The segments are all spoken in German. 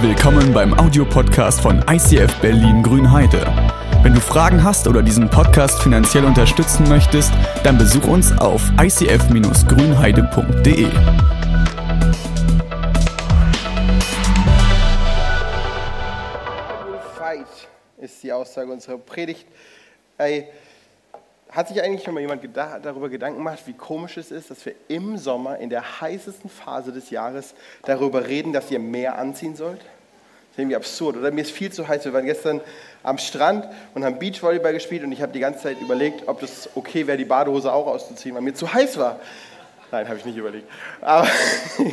Willkommen beim Audiopodcast von ICF Berlin Grünheide. Wenn du Fragen hast oder diesen Podcast finanziell unterstützen möchtest, dann besuch uns auf icf-grünheide.de. Fight ist die Aussage unserer Predigt. Ey, hat sich eigentlich schon mal jemand geda- darüber Gedanken gemacht, wie komisch es ist, dass wir im Sommer, in der heißesten Phase des Jahres, darüber reden, dass ihr mehr anziehen sollt? Das ist irgendwie absurd, oder? Mir ist viel zu heiß. Wir waren gestern am Strand und haben Beachvolleyball gespielt und ich habe die ganze Zeit überlegt, ob das okay wäre, die Badehose auch auszuziehen, weil mir zu heiß war. Nein, habe ich nicht überlegt. Aber,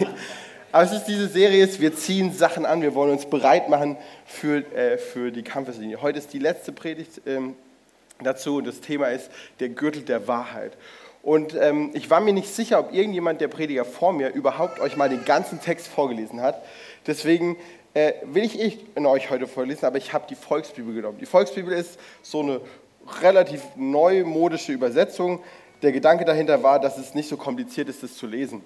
aber es ist diese Serie, wir ziehen Sachen an, wir wollen uns bereit machen für, äh, für die Kampfeslinie. Heute ist die letzte Predigt ähm, dazu und das Thema ist der Gürtel der Wahrheit. Und ähm, ich war mir nicht sicher, ob irgendjemand der Prediger vor mir überhaupt euch mal den ganzen Text vorgelesen hat. Deswegen äh, will ich in euch heute vorlesen, aber ich habe die Volksbibel genommen. Die Volksbibel ist so eine relativ neumodische Übersetzung. Der Gedanke dahinter war, dass es nicht so kompliziert ist, das zu lesen.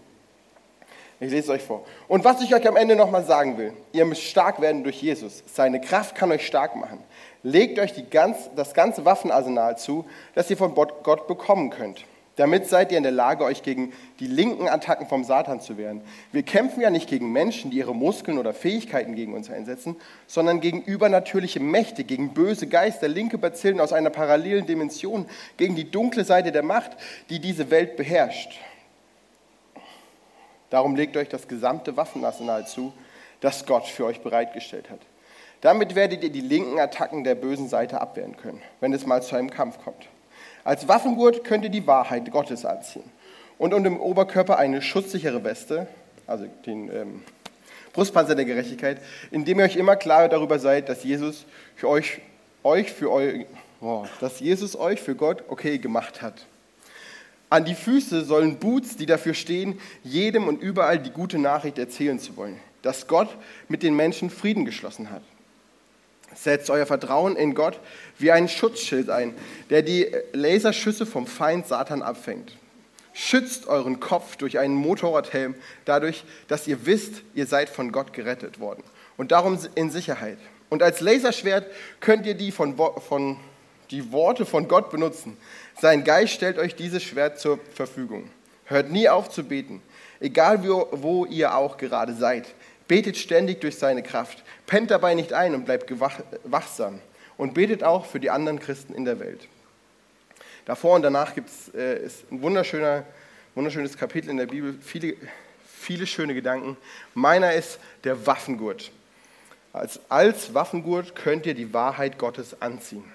Ich lese es euch vor. Und was ich euch am Ende nochmal sagen will, ihr müsst stark werden durch Jesus. Seine Kraft kann euch stark machen. Legt euch ganz, das ganze Waffenarsenal zu, das ihr von Gott bekommen könnt. Damit seid ihr in der Lage, euch gegen die linken Attacken vom Satan zu wehren. Wir kämpfen ja nicht gegen Menschen, die ihre Muskeln oder Fähigkeiten gegen uns einsetzen, sondern gegen übernatürliche Mächte, gegen böse Geister, linke Bazillen aus einer parallelen Dimension, gegen die dunkle Seite der Macht, die diese Welt beherrscht. Darum legt euch das gesamte Waffenarsenal zu, das Gott für euch bereitgestellt hat. Damit werdet ihr die linken Attacken der bösen Seite abwehren können, wenn es mal zu einem Kampf kommt. Als Waffengurt könnt ihr die Wahrheit Gottes anziehen und um den Oberkörper eine schutzsichere Weste, also den ähm, Brustpanzer der Gerechtigkeit, indem ihr euch immer klar darüber seid, dass Jesus für euch, euch für eu, oh, dass Jesus euch für Gott okay gemacht hat. An die Füße sollen Boots, die dafür stehen, jedem und überall die gute Nachricht erzählen zu wollen, dass Gott mit den Menschen Frieden geschlossen hat. Setzt euer Vertrauen in Gott wie einen Schutzschild ein, der die Laserschüsse vom Feind Satan abfängt. Schützt euren Kopf durch einen Motorradhelm, dadurch, dass ihr wisst, ihr seid von Gott gerettet worden und darum in Sicherheit. Und als Laserschwert könnt ihr die, von, von, die Worte von Gott benutzen. Sein Geist stellt euch dieses Schwert zur Verfügung. Hört nie auf zu beten, egal wo, wo ihr auch gerade seid. Betet ständig durch seine Kraft. Pennt dabei nicht ein und bleibt wachsam. Und betet auch für die anderen Christen in der Welt. Davor und danach gibt es äh, ein wunderschöner, wunderschönes Kapitel in der Bibel, viele, viele schöne Gedanken. Meiner ist der Waffengurt. Als, als Waffengurt könnt ihr die Wahrheit Gottes anziehen.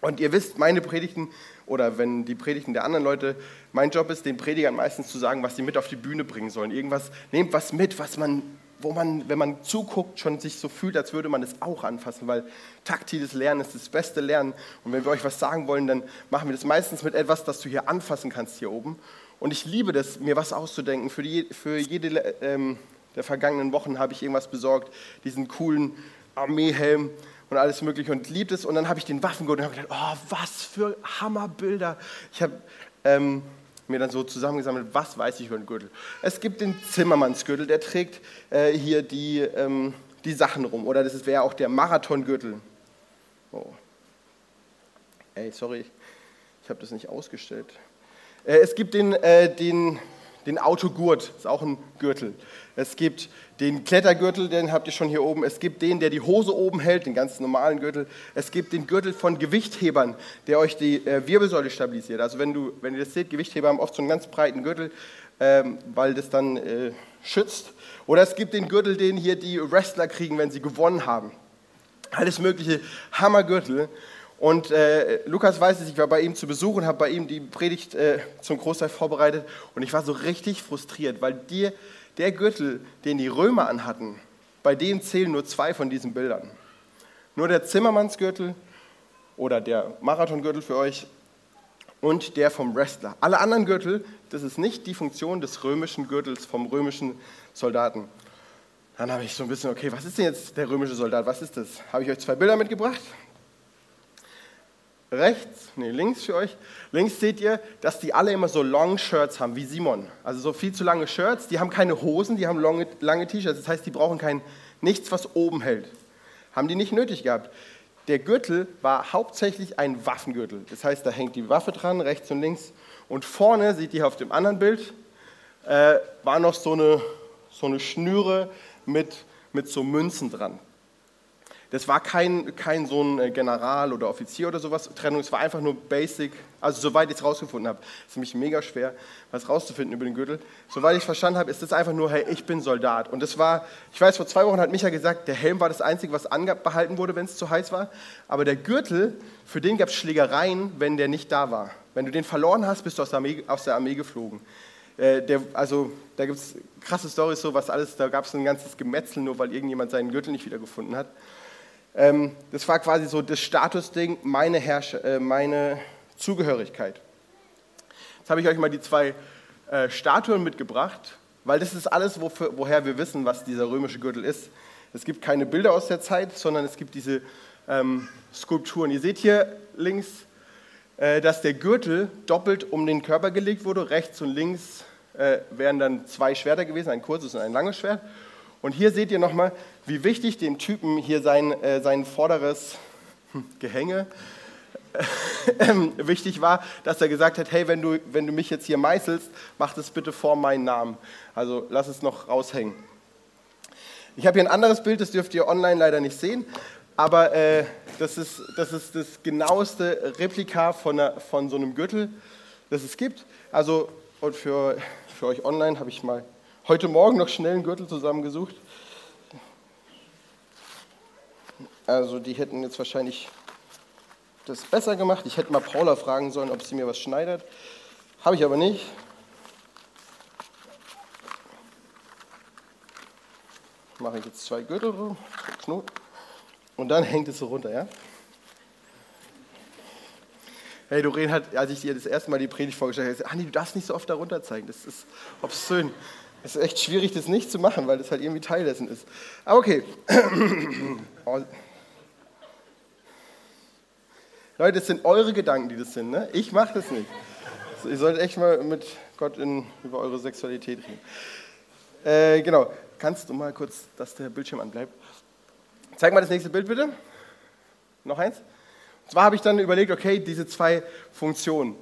Und ihr wisst, meine Predigten oder wenn die Predigten der anderen Leute, mein Job ist, den Predigern meistens zu sagen, was sie mit auf die Bühne bringen sollen. Irgendwas, nehmt was mit, was man, wo man, wenn man zuguckt, schon sich so fühlt, als würde man es auch anfassen, weil taktiles Lernen ist das beste Lernen. Und wenn wir euch was sagen wollen, dann machen wir das meistens mit etwas, das du hier anfassen kannst hier oben. Und ich liebe das, mir was auszudenken. Für, die, für jede ähm, der vergangenen Wochen habe ich irgendwas besorgt, diesen coolen Armeehelm und alles mögliche und liebt es. Und dann habe ich den Waffengurt und habe gedacht, oh, was für Hammerbilder. Ich habe ähm, mir dann so zusammengesammelt, was weiß ich über den Gürtel. Es gibt den Zimmermannsgürtel, der trägt äh, hier die, ähm, die Sachen rum. Oder das wäre auch der Marathongürtel. Oh. Ey, sorry, ich habe das nicht ausgestellt. Äh, es gibt den, äh, den, den Autogurt, ist auch ein Gürtel. Es gibt den Klettergürtel, den habt ihr schon hier oben. Es gibt den, der die Hose oben hält, den ganz normalen Gürtel. Es gibt den Gürtel von Gewichthebern, der euch die äh, Wirbelsäule stabilisiert. Also wenn, du, wenn ihr das seht, Gewichtheber haben oft so einen ganz breiten Gürtel, ähm, weil das dann äh, schützt. Oder es gibt den Gürtel, den hier die Wrestler kriegen, wenn sie gewonnen haben. Alles mögliche Hammergürtel. Und äh, Lukas weiß es, ich war bei ihm zu Besuch und habe bei ihm die Predigt äh, zum Großteil vorbereitet. Und ich war so richtig frustriert, weil dir der Gürtel, den die Römer anhatten, bei dem zählen nur zwei von diesen Bildern. Nur der Zimmermannsgürtel oder der Marathongürtel für euch und der vom Wrestler. Alle anderen Gürtel, das ist nicht die Funktion des römischen Gürtels vom römischen Soldaten. Dann habe ich so ein bisschen, okay, was ist denn jetzt der römische Soldat? Was ist das? Habe ich euch zwei Bilder mitgebracht? Rechts, nee, links für euch, links seht ihr, dass die alle immer so Long Shirts haben, wie Simon. Also so viel zu lange Shirts, die haben keine Hosen, die haben lange, lange T-Shirts. Das heißt, die brauchen kein Nichts, was oben hält. Haben die nicht nötig gehabt. Der Gürtel war hauptsächlich ein Waffengürtel. Das heißt, da hängt die Waffe dran, rechts und links. Und vorne, seht ihr auf dem anderen Bild, äh, war noch so eine, so eine Schnüre mit, mit so Münzen dran. Das war kein, kein so ein äh, General oder Offizier oder sowas Trennung, es war einfach nur basic, also soweit ich es rausgefunden habe. Ist nämlich mega schwer, was rauszufinden über den Gürtel. Soweit ich es verstanden habe, ist es einfach nur, hey, ich bin Soldat. Und das war, ich weiß, vor zwei Wochen hat Micha gesagt, der Helm war das Einzige, was anbehalten wurde, wenn es zu heiß war. Aber der Gürtel, für den gab es Schlägereien, wenn der nicht da war. Wenn du den verloren hast, bist du aus der Armee, aus der Armee geflogen. Äh, der, also da gibt es krasse Storys, so was alles, da gab es ein ganzes Gemetzel, nur weil irgendjemand seinen Gürtel nicht wiedergefunden hat. Ähm, das war quasi so das Statusding, meine, Herrsche, äh, meine Zugehörigkeit. Jetzt habe ich euch mal die zwei äh, Statuen mitgebracht, weil das ist alles, wofür, woher wir wissen, was dieser römische Gürtel ist. Es gibt keine Bilder aus der Zeit, sondern es gibt diese ähm, Skulpturen. Ihr seht hier links, äh, dass der Gürtel doppelt um den Körper gelegt wurde. Rechts und links äh, wären dann zwei Schwerter gewesen, ein kurzes und ein langes Schwert. Und hier seht ihr nochmal, wie wichtig dem Typen hier sein, äh, sein vorderes Gehänge äh, wichtig war, dass er gesagt hat, hey, wenn du, wenn du mich jetzt hier meißelst, mach das bitte vor meinen Namen. Also lass es noch raushängen. Ich habe hier ein anderes Bild, das dürft ihr online leider nicht sehen, aber äh, das, ist, das ist das genaueste Replika von, einer, von so einem Gürtel, das es gibt. Also und für, für euch online habe ich mal heute Morgen noch schnell einen Gürtel zusammengesucht. Also die hätten jetzt wahrscheinlich das besser gemacht. Ich hätte mal Paula fragen sollen, ob sie mir was schneidet. Habe ich aber nicht. Mache ich jetzt zwei Gürtel rum, Knoten. Und dann hängt es so runter, ja? Hey, Doreen hat, als ich dir das erste Mal die Predigt vorgestellt habe, gesagt, Anni, du darfst nicht so oft darunter zeigen. Das ist obszön. Es ist echt schwierig, das nicht zu machen, weil das halt irgendwie Teil dessen ist. Aber okay. Leute, das sind eure Gedanken, die das sind. Ne? Ich mache das nicht. ihr solltet echt mal mit Gott in, über eure Sexualität reden. Äh, genau. Kannst du mal kurz, dass der Bildschirm anbleibt? Zeig mal das nächste Bild bitte. Noch eins. Und zwar habe ich dann überlegt, okay, diese zwei Funktionen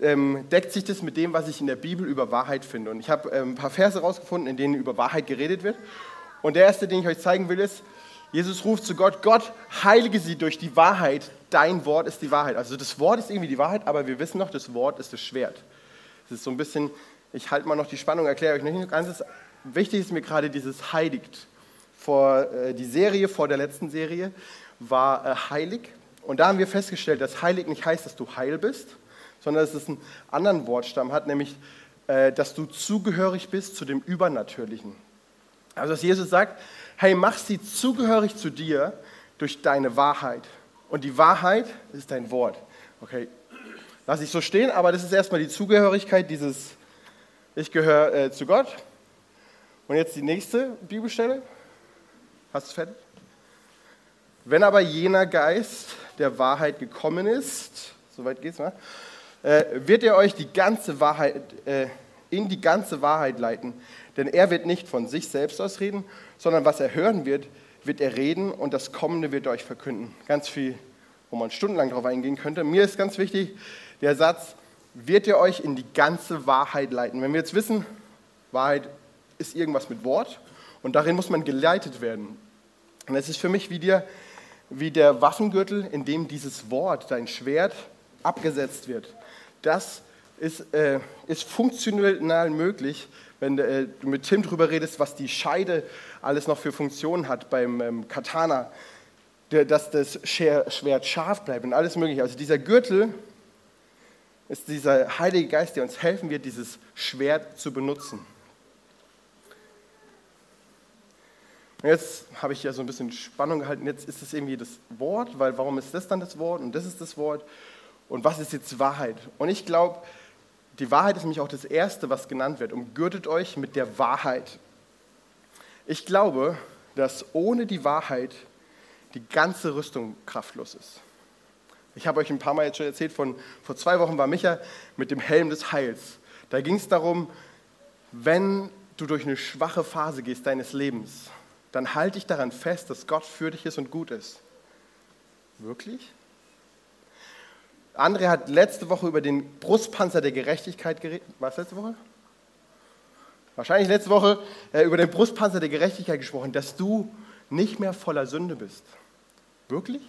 ähm, deckt sich das mit dem, was ich in der Bibel über Wahrheit finde. Und ich habe ähm, ein paar Verse rausgefunden, in denen über Wahrheit geredet wird. Und der erste, den ich euch zeigen will, ist, Jesus ruft zu Gott, Gott, heilige sie durch die Wahrheit, dein Wort ist die Wahrheit. Also das Wort ist irgendwie die Wahrheit, aber wir wissen noch, das Wort ist das Schwert. Das ist so ein bisschen, ich halte mal noch die Spannung, erkläre euch nicht ganz. Wichtig ist mir gerade dieses heiligt. Vor, äh, die Serie vor der letzten Serie war äh, heilig. Und da haben wir festgestellt, dass heilig nicht heißt, dass du heil bist, sondern dass es einen anderen Wortstamm hat, nämlich, äh, dass du zugehörig bist zu dem Übernatürlichen. Also, dass Jesus sagt, hey, mach sie zugehörig zu dir durch deine Wahrheit. Und die Wahrheit ist dein Wort. Okay, lass ich so stehen, aber das ist erstmal die Zugehörigkeit, dieses, ich gehöre äh, zu Gott. Und jetzt die nächste Bibelstelle. Hast du es fertig? Wenn aber jener Geist der Wahrheit gekommen ist, soweit geht's mal, äh, wird er euch die ganze Wahrheit, äh, in die ganze Wahrheit leiten. Denn er wird nicht von sich selbst aus reden, sondern was er hören wird, wird er reden und das Kommende wird er euch verkünden. Ganz viel, wo man stundenlang darauf eingehen könnte. Mir ist ganz wichtig der Satz, wird er euch in die ganze Wahrheit leiten. Wenn wir jetzt wissen, Wahrheit ist irgendwas mit Wort und darin muss man geleitet werden. Und es ist für mich wie der, wie der Waffengürtel, in dem dieses Wort, dein Schwert, abgesetzt wird. Das ist, äh, ist funktional möglich, wenn äh, du mit Tim darüber redest, was die Scheide alles noch für Funktionen hat beim ähm, Katana, der, dass das Schwert scharf bleibt und alles mögliche. Also dieser Gürtel ist dieser Heilige Geist, der uns helfen wird, dieses Schwert zu benutzen. Und jetzt habe ich ja so ein bisschen Spannung gehalten. Jetzt ist es irgendwie das Wort, weil warum ist das dann das Wort und das ist das Wort? Und was ist jetzt Wahrheit? Und ich glaube, die Wahrheit ist nämlich auch das Erste, was genannt wird. Umgürtet euch mit der Wahrheit. Ich glaube, dass ohne die Wahrheit die ganze Rüstung kraftlos ist. Ich habe euch ein paar Mal jetzt schon erzählt, von, vor zwei Wochen war Micha mit dem Helm des Heils. Da ging es darum, wenn du durch eine schwache Phase gehst deines Lebens, dann halte ich daran fest, dass Gott für dich ist und gut ist. Wirklich? André hat letzte Woche über den Brustpanzer der Gerechtigkeit geredet. Was letzte Woche? Wahrscheinlich letzte Woche äh, über den Brustpanzer der Gerechtigkeit gesprochen, dass du nicht mehr voller Sünde bist. Wirklich?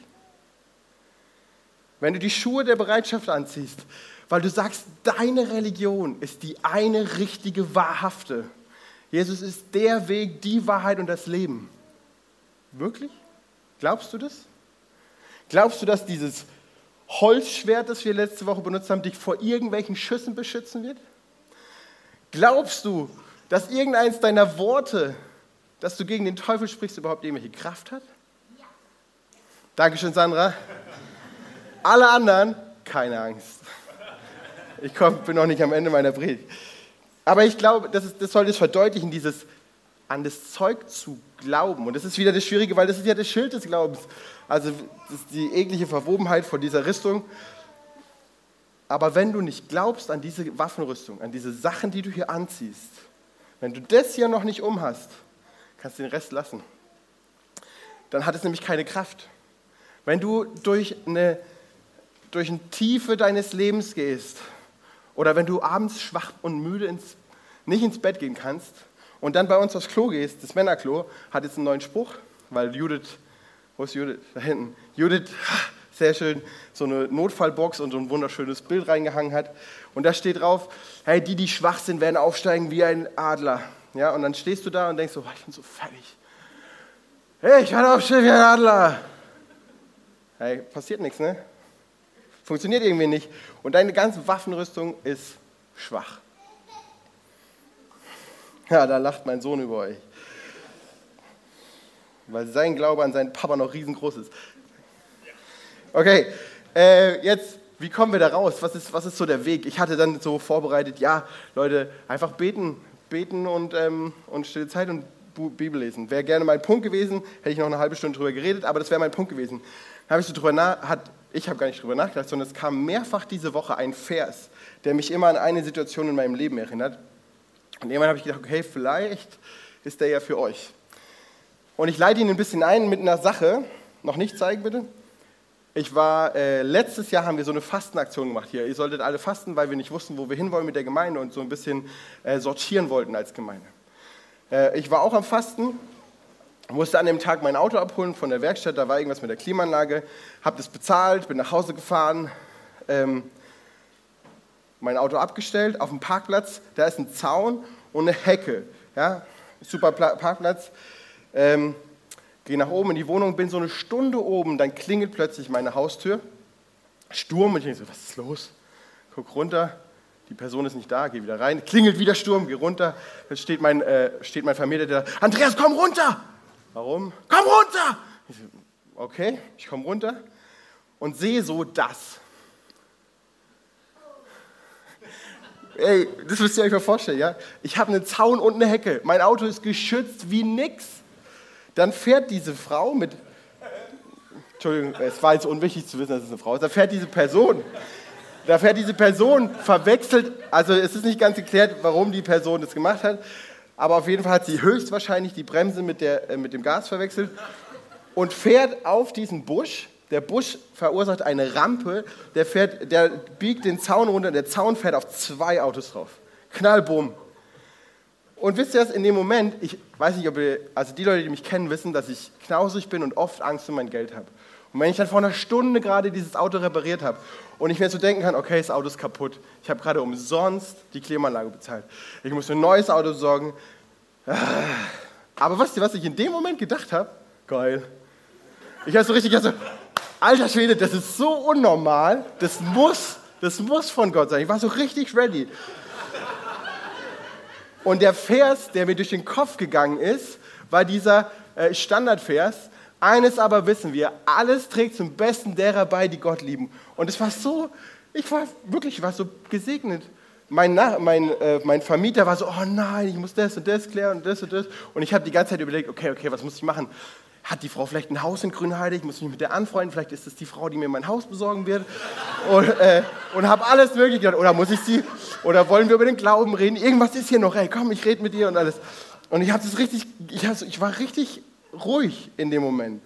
Wenn du die Schuhe der Bereitschaft anziehst, weil du sagst, deine Religion ist die eine richtige, wahrhafte. Jesus ist der Weg, die Wahrheit und das Leben. Wirklich? Glaubst du das? Glaubst du, dass dieses Holzschwert, das wir letzte Woche benutzt haben, dich vor irgendwelchen Schüssen beschützen wird? Glaubst du, dass irgendeins deiner Worte, dass du gegen den Teufel sprichst, überhaupt irgendwelche Kraft hat? Ja. Dankeschön, Sandra. Alle anderen, keine Angst. Ich komm, bin noch nicht am Ende meiner Predigt. Aber ich glaube, das, ist, das soll das verdeutlichen, dieses an das Zeug zu glauben. Und das ist wieder das Schwierige, weil das ist ja das Schild des Glaubens. Also ist die eklige Verwobenheit von dieser Rüstung. Aber wenn du nicht glaubst an diese Waffenrüstung, an diese Sachen, die du hier anziehst, wenn du das hier noch nicht um hast, kannst du den Rest lassen. Dann hat es nämlich keine Kraft. Wenn du durch eine, durch eine Tiefe deines Lebens gehst oder wenn du abends schwach und müde ins, nicht ins Bett gehen kannst und dann bei uns aufs Klo gehst, das Männerklo, hat jetzt einen neuen Spruch, weil Judith, wo ist Judith? Da hinten. Judith, sehr schön, so eine Notfallbox und so ein wunderschönes Bild reingehangen hat. Und da steht drauf, hey, die, die schwach sind, werden aufsteigen wie ein Adler. Ja, und dann stehst du da und denkst so, ich bin so fertig. Hey, ich werde aufstehen wie ein Adler. Hey, passiert nichts, ne? Funktioniert irgendwie nicht. Und deine ganze Waffenrüstung ist schwach. Ja, da lacht mein Sohn über euch. Weil sein Glaube an seinen Papa noch riesengroß ist. Okay, äh, jetzt, wie kommen wir da raus? Was ist, was ist so der Weg? Ich hatte dann so vorbereitet, ja, Leute, einfach beten, beten und, ähm, und stille Zeit und Bibel lesen. Wäre gerne mein Punkt gewesen, hätte ich noch eine halbe Stunde drüber geredet, aber das wäre mein Punkt gewesen. Habe ich so drüber nach, hat, ich habe gar nicht drüber nachgedacht, sondern es kam mehrfach diese Woche ein Vers, der mich immer an eine Situation in meinem Leben erinnert. Und irgendwann habe ich gedacht, okay, vielleicht ist der ja für euch. Und ich leite ihn ein bisschen ein mit einer Sache, noch nicht zeigen bitte. Ich war, äh, letztes Jahr haben wir so eine Fastenaktion gemacht hier. Ihr solltet alle fasten, weil wir nicht wussten, wo wir hinwollen mit der Gemeinde und so ein bisschen äh, sortieren wollten als Gemeinde. Äh, ich war auch am Fasten, musste an dem Tag mein Auto abholen von der Werkstatt, da war irgendwas mit der Klimaanlage, habe das bezahlt, bin nach Hause gefahren, ähm, mein Auto abgestellt, auf dem Parkplatz, da ist ein Zaun und eine Hecke. Ja? Super Parkplatz. Ähm, gehe nach oben in die Wohnung, bin so eine Stunde oben, dann klingelt plötzlich meine Haustür. Sturm und ich denke so, was ist los? Guck runter, die Person ist nicht da, gehe wieder rein, klingelt wieder Sturm, gehe runter. Dann steht mein, äh, steht mein Vermieter da, Andreas, komm runter! Warum? Komm runter! Ich so, okay, ich komme runter und sehe so das. Ey, das müsst ihr euch mal vorstellen, ja? Ich habe einen Zaun und eine Hecke. Mein Auto ist geschützt wie nix. Dann fährt diese Frau mit, Entschuldigung, es war jetzt unwichtig zu wissen, dass es eine Frau ist, da fährt diese Person, da fährt diese Person verwechselt, also es ist nicht ganz geklärt, warum die Person das gemacht hat, aber auf jeden Fall hat sie höchstwahrscheinlich die Bremse mit, der, äh, mit dem Gas verwechselt und fährt auf diesen Busch. Der Busch verursacht eine Rampe, der, fährt, der biegt den Zaun runter, der Zaun fährt auf zwei Autos drauf. Knallbumm. Und wisst ihr was, in dem Moment, ich weiß nicht, ob ihr, also die Leute, die mich kennen, wissen, dass ich knausrig bin und oft Angst um mein Geld habe. Und wenn ich dann vor einer Stunde gerade dieses Auto repariert habe und ich mir so denken kann, okay, das Auto ist kaputt, ich habe gerade umsonst die Klimaanlage bezahlt, ich muss ein neues Auto besorgen. Ah. Aber wisst ihr, was ich in dem Moment gedacht habe? Geil. Ich habe so richtig, also, alter Schwede, das ist so unnormal, das muss, das muss von Gott sein. Ich war so richtig ready. Und der Vers, der mir durch den Kopf gegangen ist, war dieser äh, Standardvers. Eines aber wissen wir, alles trägt zum Besten derer bei, die Gott lieben. Und es war so, ich war wirklich, ich war so gesegnet. Mein, mein, äh, mein Vermieter war so, oh nein, ich muss das und das klären und das und das. Und ich habe die ganze Zeit überlegt, okay, okay, was muss ich machen? Hat die Frau vielleicht ein Haus in Grünheide? Ich muss mich mit der anfreunden. Vielleicht ist es die Frau, die mir mein Haus besorgen wird. Und, äh, und habe alles mögliche gedacht. Oder muss ich sie oder wollen wir über den Glauben reden? Irgendwas ist hier noch, ey, komm, ich rede mit dir und alles. Und ich das richtig, ich, ich war richtig ruhig in dem Moment.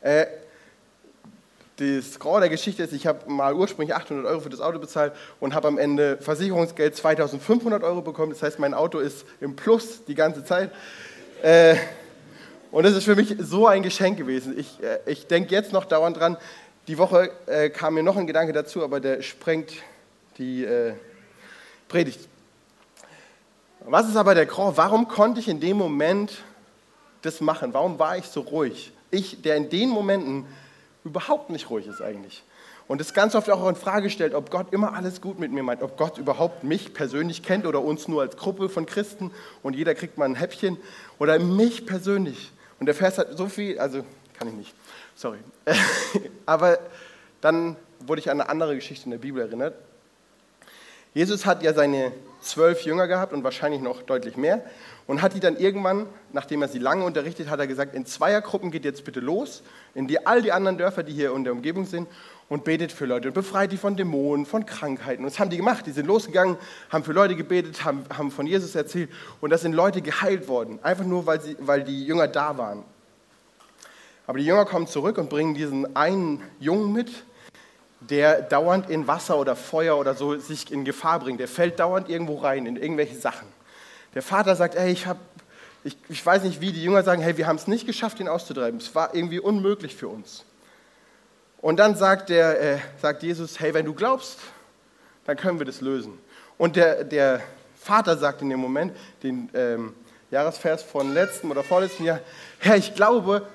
Äh, das Grau der Geschichte ist, ich habe mal ursprünglich 800 Euro für das Auto bezahlt und habe am Ende Versicherungsgeld 2500 Euro bekommen. Das heißt, mein Auto ist im Plus die ganze Zeit. Äh, und das ist für mich so ein Geschenk gewesen. Ich, äh, ich denke jetzt noch dauernd dran. Die Woche äh, kam mir noch ein Gedanke dazu, aber der sprengt die äh, Predigt. Was ist aber der Grund? Warum konnte ich in dem Moment das machen? Warum war ich so ruhig? Ich, der in den Momenten überhaupt nicht ruhig ist eigentlich. Und es ganz oft auch in Frage stellt, ob Gott immer alles gut mit mir meint, ob Gott überhaupt mich persönlich kennt oder uns nur als Gruppe von Christen und jeder kriegt mal ein Häppchen oder mich persönlich. Und der Vers hat so viel, also kann ich nicht, sorry. Aber dann wurde ich an eine andere Geschichte in der Bibel erinnert. Jesus hat ja seine zwölf Jünger gehabt und wahrscheinlich noch deutlich mehr und hat die dann irgendwann, nachdem er sie lange unterrichtet hat, er gesagt, in Zweiergruppen geht jetzt bitte los, in die, all die anderen Dörfer, die hier in der Umgebung sind und betet für Leute und befreit die von Dämonen, von Krankheiten. Und das haben die gemacht. Die sind losgegangen, haben für Leute gebetet, haben, haben von Jesus erzählt und da sind Leute geheilt worden, einfach nur, weil, sie, weil die Jünger da waren. Aber die Jünger kommen zurück und bringen diesen einen Jungen mit, der dauernd in Wasser oder Feuer oder so sich in Gefahr bringt. Der fällt dauernd irgendwo rein, in irgendwelche Sachen. Der Vater sagt, hey, ich, hab, ich, ich weiß nicht wie, die Jünger sagen, hey, wir haben es nicht geschafft, ihn auszutreiben. Es war irgendwie unmöglich für uns. Und dann sagt, der, äh, sagt Jesus, hey, wenn du glaubst, dann können wir das lösen. Und der, der Vater sagt in dem Moment, den ähm, Jahresvers von letztem oder vorletzten Jahr, Herr, ich glaube,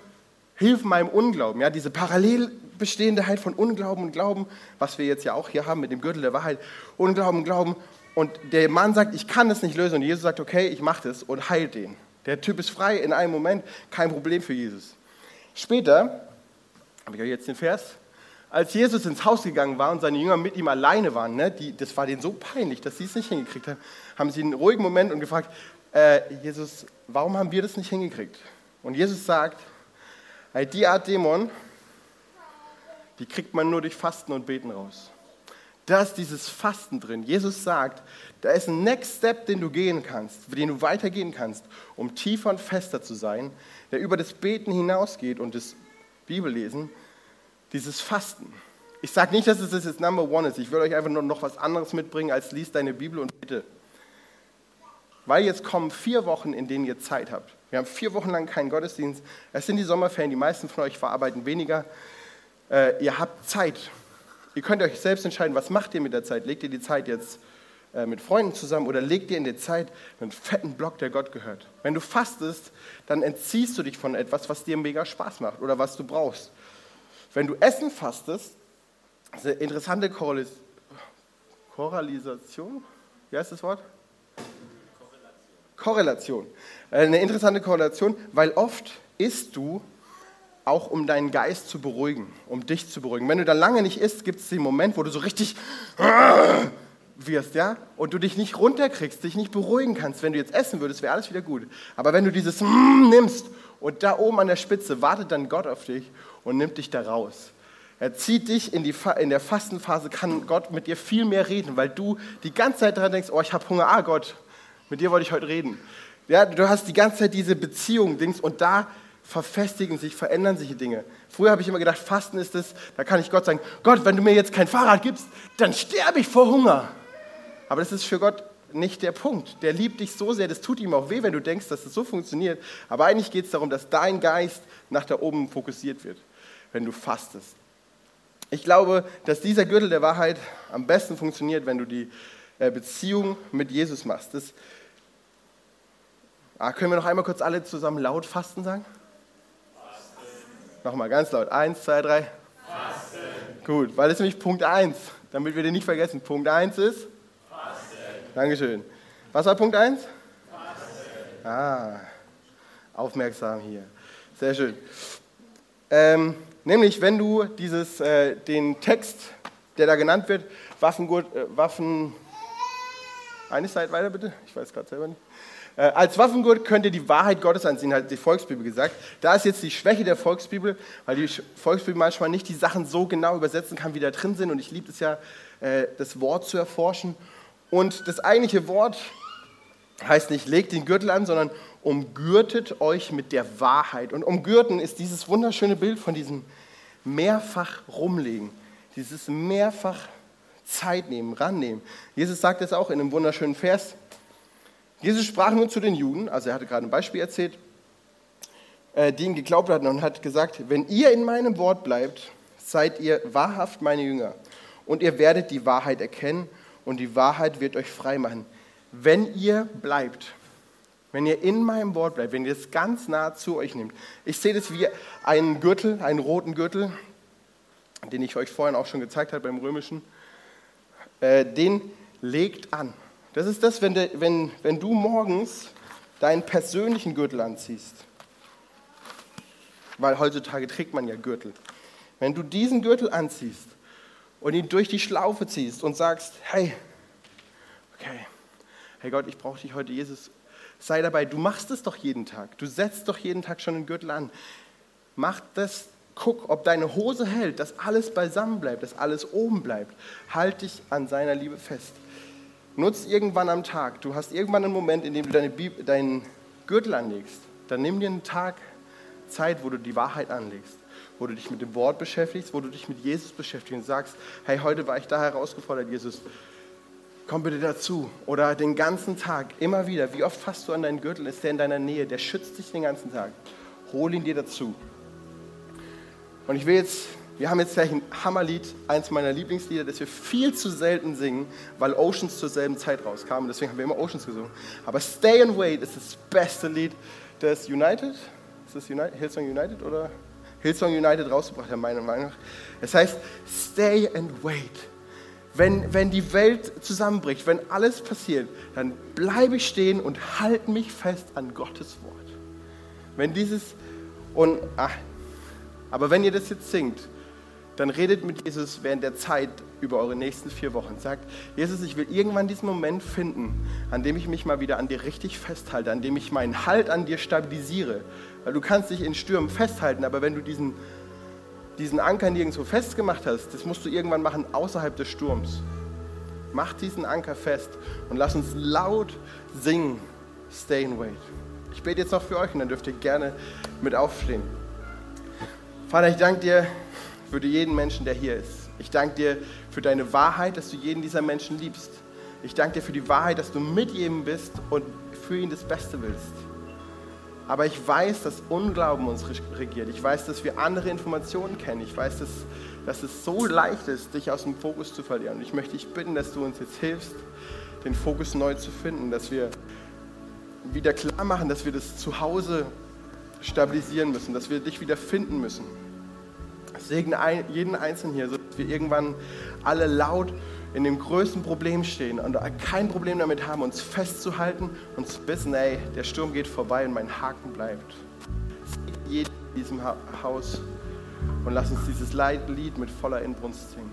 hilf meinem Unglauben. Ja, diese parallel bestehende Halt von Unglauben und Glauben, was wir jetzt ja auch hier haben mit dem Gürtel der Wahrheit. Unglauben, Glauben. Und der Mann sagt, ich kann das nicht lösen. Und Jesus sagt, okay, ich mache das und heilt den. Der Typ ist frei in einem Moment, kein Problem für Jesus. Später, habe ich euch jetzt den Vers, als Jesus ins Haus gegangen war und seine Jünger mit ihm alleine waren, ne, die, das war denen so peinlich, dass sie es nicht hingekriegt haben, haben sie einen ruhigen Moment und gefragt, äh, Jesus, warum haben wir das nicht hingekriegt? Und Jesus sagt, die Art Dämon, die kriegt man nur durch Fasten und Beten raus. Da ist dieses Fasten drin. Jesus sagt, da ist ein Next Step, den du gehen kannst, den du weitergehen kannst, um tiefer und fester zu sein, der über das Beten hinausgeht und das Bibellesen dieses Fasten. Ich sage nicht, dass es das jetzt Number One ist. Ich will euch einfach nur noch was anderes mitbringen, als liest deine Bibel und bitte. Weil jetzt kommen vier Wochen, in denen ihr Zeit habt. Wir haben vier Wochen lang keinen Gottesdienst. Es sind die Sommerferien. Die meisten von euch verarbeiten weniger. Äh, ihr habt Zeit. Ihr könnt euch selbst entscheiden, was macht ihr mit der Zeit. Legt ihr die Zeit jetzt äh, mit Freunden zusammen oder legt ihr in der Zeit einen fetten Block, der Gott gehört. Wenn du fastest, dann entziehst du dich von etwas, was dir mega Spaß macht oder was du brauchst. Wenn du Essen fastest, ist eine interessante Korrelis Korrelisation, wie heißt das Wort? Korrelation. Korrelation. Eine interessante Korrelation, weil oft isst du auch um deinen Geist zu beruhigen, um dich zu beruhigen. Wenn du da lange nicht isst, gibt es den Moment, wo du so richtig wirst, ja, und du dich nicht runterkriegst, dich nicht beruhigen kannst. Wenn du jetzt essen würdest, wäre alles wieder gut. Aber wenn du dieses nimmst und da oben an der Spitze wartet dann Gott auf dich und nimmt dich da raus. Er zieht dich in, die, in der Fastenphase, kann Gott mit dir viel mehr reden, weil du die ganze Zeit daran denkst, oh, ich habe Hunger, ah Gott, mit dir wollte ich heute reden. Ja, du hast die ganze Zeit diese Beziehung, Dings, und da verfestigen sich, verändern sich die Dinge. Früher habe ich immer gedacht, Fasten ist es, da kann ich Gott sagen, Gott, wenn du mir jetzt kein Fahrrad gibst, dann sterbe ich vor Hunger. Aber das ist für Gott nicht der Punkt. Der liebt dich so sehr, das tut ihm auch weh, wenn du denkst, dass das so funktioniert. Aber eigentlich geht es darum, dass dein Geist nach da oben fokussiert wird, wenn du fastest. Ich glaube, dass dieser Gürtel der Wahrheit am besten funktioniert, wenn du die äh, Beziehung mit Jesus machst. Das, ah, können wir noch einmal kurz alle zusammen laut Fasten sagen? Nochmal ganz laut. Eins, zwei, drei. Fasten. Gut, weil das ist nämlich Punkt eins, damit wir den nicht vergessen. Punkt eins ist? Fasten. Dankeschön. Was war Punkt eins? Fasten. Ah, aufmerksam hier. Sehr schön. Ähm, nämlich, wenn du dieses, äh, den Text, der da genannt wird, Waffengurt, äh, Waffen. Eine Seite weiter bitte, ich weiß gerade selber nicht. Äh, als Waffengurt könnt ihr die Wahrheit Gottes ansehen, hat die Volksbibel gesagt. Da ist jetzt die Schwäche der Volksbibel, weil die Volksbibel manchmal nicht die Sachen so genau übersetzen kann, wie da drin sind. Und ich liebe es ja, äh, das Wort zu erforschen. Und das eigentliche Wort heißt nicht, legt den Gürtel an, sondern umgürtet euch mit der Wahrheit. Und umgürten ist dieses wunderschöne Bild von diesem mehrfach rumlegen, dieses mehrfach Zeit nehmen, rannehmen. Jesus sagt es auch in einem wunderschönen Vers. Jesus sprach nun zu den Juden, also er hatte gerade ein Beispiel erzählt, äh, die ihn geglaubt hatten und hat gesagt, wenn ihr in meinem Wort bleibt, seid ihr wahrhaft meine Jünger und ihr werdet die Wahrheit erkennen und die Wahrheit wird euch frei machen. Wenn ihr bleibt, wenn ihr in meinem Wort bleibt, wenn ihr es ganz nah zu euch nehmt. Ich sehe das wie einen Gürtel, einen roten Gürtel, den ich euch vorhin auch schon gezeigt habe beim Römischen. Äh, den legt an. Das ist das, wenn, de, wenn, wenn du morgens deinen persönlichen Gürtel anziehst. Weil heutzutage trägt man ja Gürtel. Wenn du diesen Gürtel anziehst und ihn durch die Schlaufe ziehst und sagst, hey, okay, hey Gott, ich brauche dich heute, Jesus, sei dabei. Du machst es doch jeden Tag. Du setzt doch jeden Tag schon den Gürtel an. Mach das, guck, ob deine Hose hält, dass alles beisammen bleibt, dass alles oben bleibt. Halt dich an seiner Liebe fest. Nutz irgendwann am Tag. Du hast irgendwann einen Moment, in dem du deine Bibel, deinen Gürtel anlegst. Dann nimm dir einen Tag Zeit, wo du die Wahrheit anlegst, wo du dich mit dem Wort beschäftigst, wo du dich mit Jesus beschäftigst und sagst, hey, heute war ich da herausgefordert, Jesus komm bitte dazu. Oder den ganzen Tag, immer wieder. Wie oft fasst du an deinen Gürtel? Ist der in deiner Nähe? Der schützt dich den ganzen Tag. Hol ihn dir dazu. Und ich will jetzt, wir haben jetzt gleich ein Hammerlied, eins meiner Lieblingslieder, das wir viel zu selten singen, weil Oceans zur selben Zeit rauskam. Deswegen haben wir immer Oceans gesungen. Aber Stay and Wait ist das beste Lied des United. Ist das United? Hillsong United oder? Hillsong United rausgebracht, meiner Meinung nach. Es heißt Stay and Wait. Wenn, wenn die Welt zusammenbricht, wenn alles passiert, dann bleibe ich stehen und halte mich fest an Gottes Wort. Wenn dieses und ach, aber wenn ihr das jetzt singt, dann redet mit Jesus während der Zeit über eure nächsten vier Wochen. Sagt, Jesus, ich will irgendwann diesen Moment finden, an dem ich mich mal wieder an dir richtig festhalte, an dem ich meinen Halt an dir stabilisiere. Weil du kannst dich in Stürmen festhalten, aber wenn du diesen diesen Anker nirgendwo festgemacht hast, das musst du irgendwann machen außerhalb des Sturms. Mach diesen Anker fest und lass uns laut singen, Stay and Wait. Ich bete jetzt noch für euch und dann dürft ihr gerne mit aufstehen. Vater, ich danke dir für jeden Menschen, der hier ist. Ich danke dir für deine Wahrheit, dass du jeden dieser Menschen liebst. Ich danke dir für die Wahrheit, dass du mit jedem bist und für ihn das Beste willst. Aber ich weiß, dass Unglauben uns regiert. Ich weiß, dass wir andere Informationen kennen. Ich weiß, dass, dass es so leicht ist, dich aus dem Fokus zu verlieren. Und ich möchte dich bitten, dass du uns jetzt hilfst, den Fokus neu zu finden, dass wir wieder klar machen, dass wir das zu Hause stabilisieren müssen, dass wir dich wieder finden müssen. Segne jeden Einzelnen hier, sodass wir irgendwann alle laut in dem größten Problem stehen und kein Problem damit haben, uns festzuhalten und zu wissen, ey, der Sturm geht vorbei und mein Haken bleibt. Segne jeden in diesem Haus und lass uns dieses Lied mit voller Inbrunst singen.